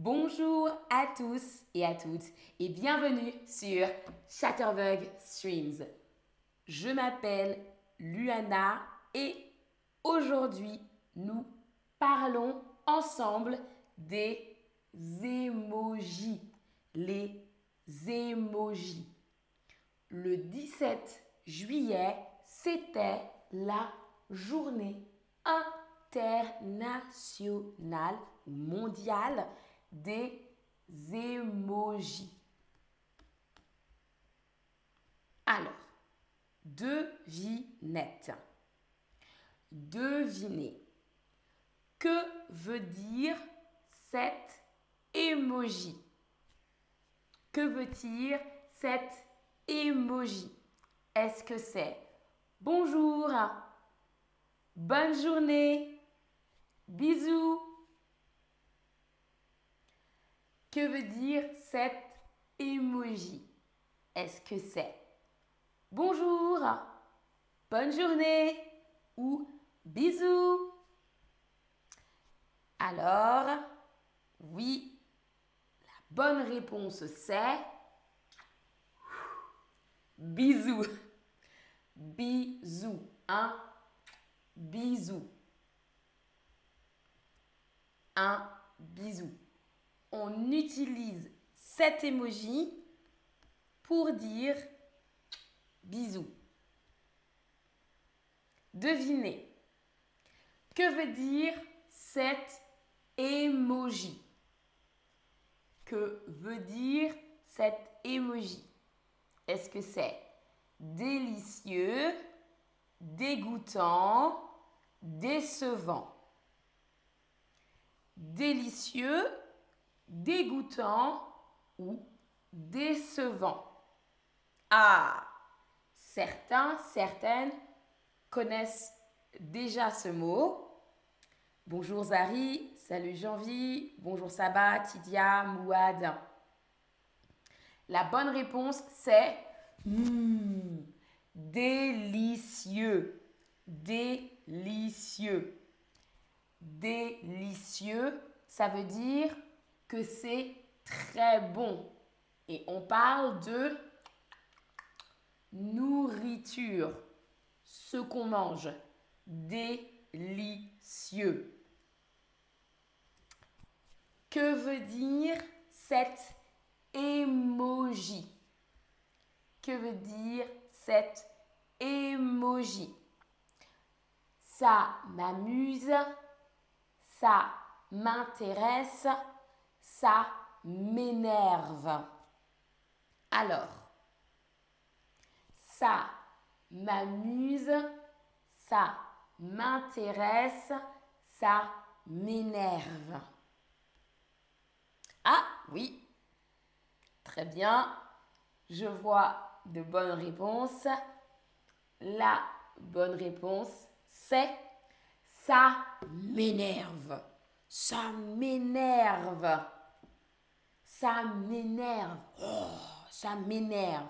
Bonjour à tous et à toutes et bienvenue sur Chatterbug Streams. Je m'appelle Luana et aujourd'hui nous parlons ensemble des émojis. Les émojis. Le 17 juillet, c'était la journée internationale mondiale des émojis. Alors, devinette. Devinez. Que veut dire cet emoji Que veut dire cet emoji Est-ce que c'est bonjour, bonne journée, bisous? Que veut dire cet emoji? Est-ce que c'est bonjour, bonne journée ou bisous? Alors, oui, la bonne réponse c'est bisous. Bisous. Un bisou. Un bisou on utilise cet emoji pour dire bisous. Devinez. Que veut dire cet emoji? Que veut dire cet emoji? Est-ce que c'est délicieux, dégoûtant, décevant? Délicieux, dégoûtant ou décevant. Ah, certains, certaines connaissent déjà ce mot. Bonjour Zari, salut Janvi, bonjour Sabat, Tidia, Mouad. La bonne réponse c'est hmm, délicieux, délicieux. Délicieux, ça veut dire que c'est très bon. Et on parle de nourriture, ce qu'on mange, délicieux. Que veut dire cette emoji Que veut dire cette emoji Ça m'amuse, ça m'intéresse, ça m'énerve. Alors, ça m'amuse, ça m'intéresse, ça m'énerve. Ah oui, très bien, je vois de bonnes réponses. La bonne réponse, c'est ça m'énerve. Ça m'énerve. Ça m'énerve. Oh, ça m'énerve.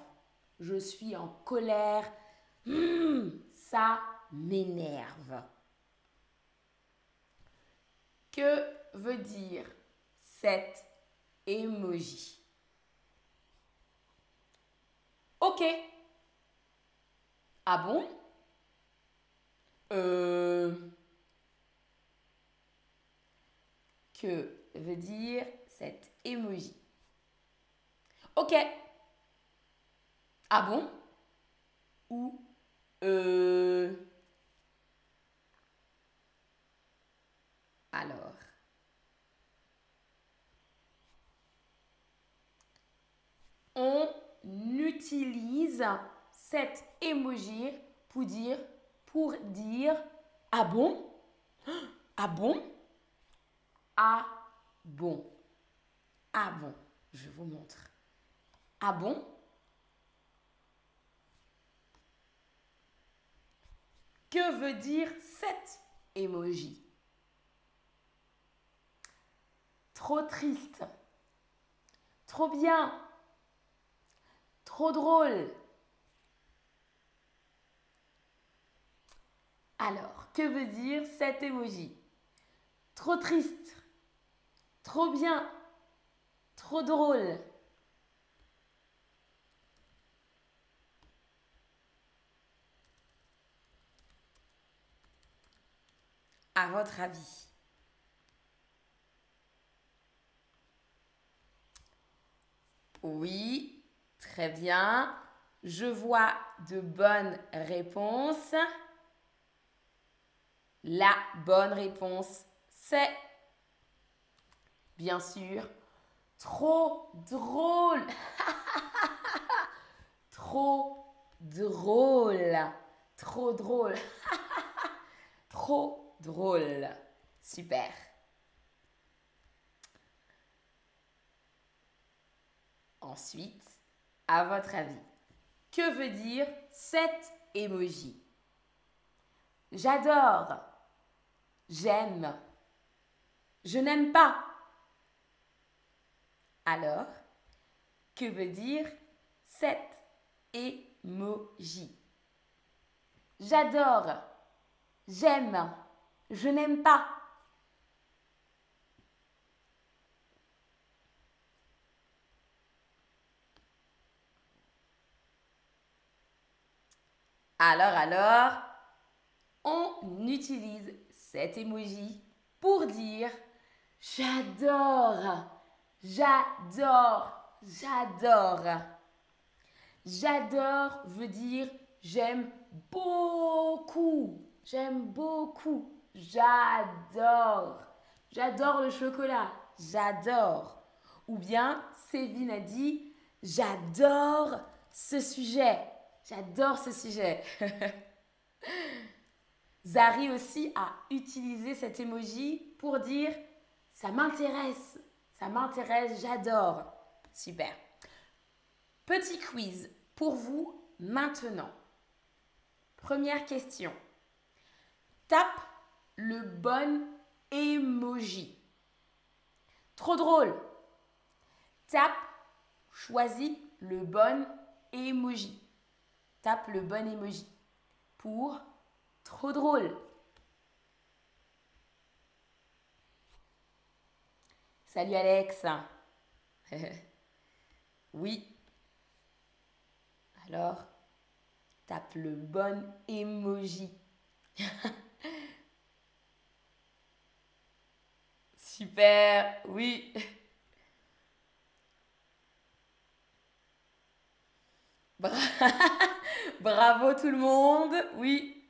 Je suis en colère. Hmm, ça m'énerve. Que veut dire cet emoji Ok. Ah bon? Euh que veut dire cet emoji. Ok. Ah bon? Ou euh... Alors. On utilise cet emoji pour dire, pour dire ah bon? Ah bon? Ah bon? Ah bon. Je vous montre. Ah bon? Que veut dire cet emoji? Trop triste. Trop bien. Trop drôle. Alors, que veut dire cet emoji? Trop triste. Trop bien. Trop drôle. À votre avis Oui, très bien. Je vois de bonnes réponses. La bonne réponse, c'est bien sûr trop drôle. trop drôle. Trop drôle. trop drôle. Super. Ensuite, à votre avis, que veut dire cet emoji J'adore. J'aime. Je n'aime pas. Alors, que veut dire cet emoji J'adore. J'aime. Je n'aime pas. Alors, alors, on utilise cet emoji pour dire j'adore, j'adore, j'adore. J'adore veut dire j'aime beaucoup, j'aime beaucoup, j'adore. J'adore le chocolat, j'adore. Ou bien, Sévine a dit j'adore ce sujet, J'adore ce sujet. Zari aussi a utilisé cet emoji pour dire ça m'intéresse, ça m'intéresse, j'adore. Super. Petit quiz pour vous maintenant. Première question. Tape le bon emoji. Trop drôle. Tape, choisis le bon emoji tape le bon emoji pour trop drôle. Salut Alex. oui. Alors, tape le bon emoji. Super, oui. Bravo tout le monde. Oui.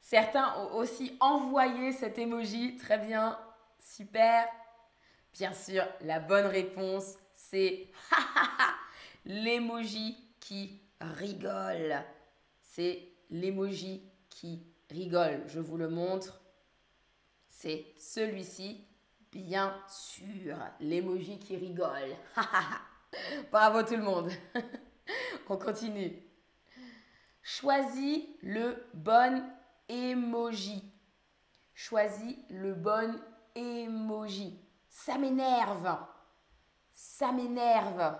Certains ont aussi envoyé cet emoji. Très bien. Super. Bien sûr, la bonne réponse, c'est l'emoji qui rigole. C'est l'emoji qui rigole. Je vous le montre. C'est celui-ci, bien sûr. L'emoji qui rigole. Bravo tout le monde. On continue. Choisis le bon emoji. Choisis le bon emoji. Ça m'énerve. Ça m'énerve.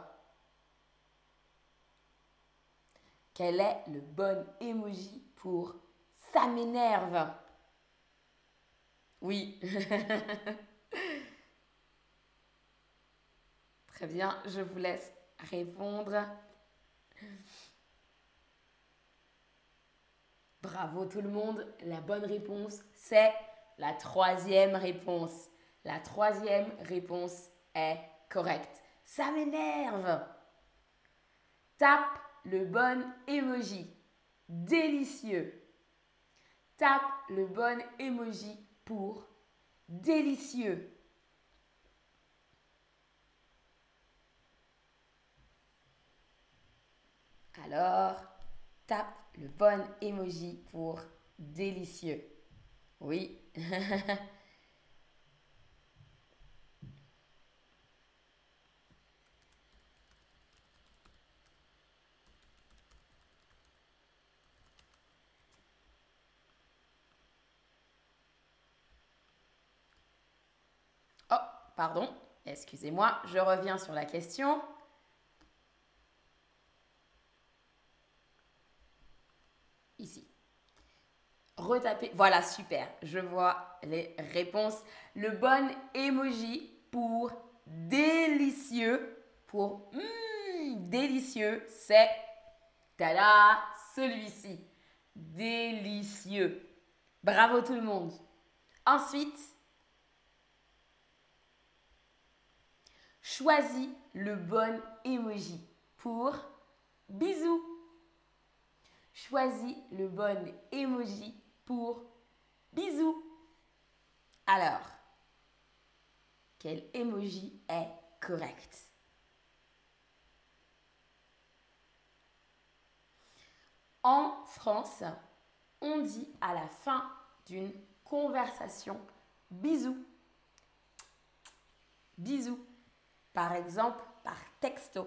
Quel est le bon emoji pour ça m'énerve? Oui. Très bien, je vous laisse répondre. Bravo tout le monde. La bonne réponse, c'est la troisième réponse. La troisième réponse est correcte. Ça m'énerve. Tape le bon emoji. Délicieux. Tape le bon emoji pour délicieux. Alors, tape le bon emoji pour délicieux. Oui. oh, pardon. Excusez-moi, je reviens sur la question. ici. Retapez. Voilà, super. Je vois les réponses. Le bon emoji pour délicieux pour hmm, délicieux, c'est tada, celui-ci. Délicieux. Bravo tout le monde. Ensuite, choisis le bon emoji pour bisous. Choisis le bon emoji pour bisous. Alors, quel emoji est correct? En France, on dit à la fin d'une conversation bisous. Bisous. Par exemple, par texto.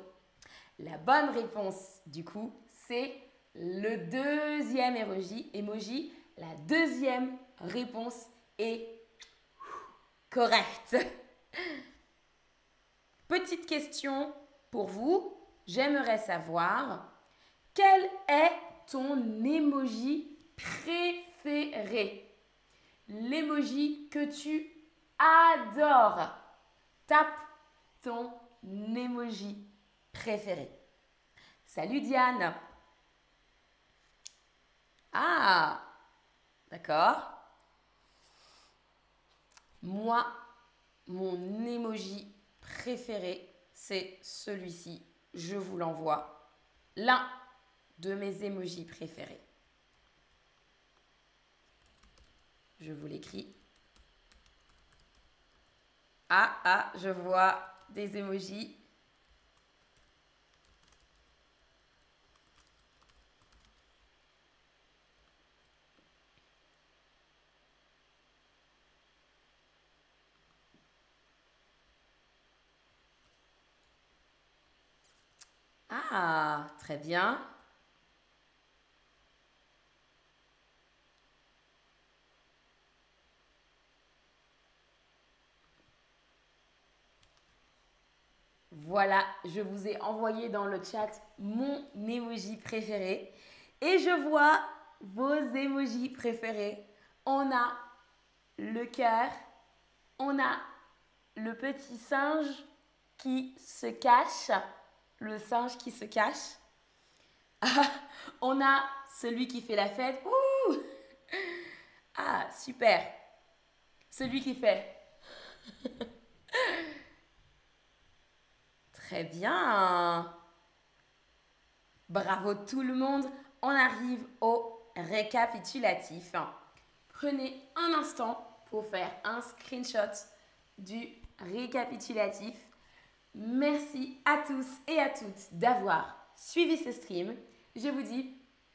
La bonne réponse, du coup, c'est le deuxième emoji. La deuxième réponse est correcte. Petite question pour vous. J'aimerais savoir quel est ton emoji préféré? L'emoji que tu adores. Tape ton emoji préféré. Salut Diane. Ah, d'accord. Moi, mon emoji préféré, c'est celui-ci. Je vous l'envoie. L'un de mes emojis préférés. Je vous l'écris. Ah, ah, je vois des emojis. Ah, très bien. Voilà, je vous ai envoyé dans le chat mon emoji préféré. Et je vois vos emojis préférés. On a le cœur, on a le petit singe qui se cache, le singe qui se cache. on a celui qui fait la fête. ah, super. Celui qui fait. Très bien. Bravo tout le monde. On arrive au récapitulatif. Prenez un instant pour faire un screenshot du récapitulatif. Merci à tous et à toutes d'avoir suivi ce stream. Je vous dis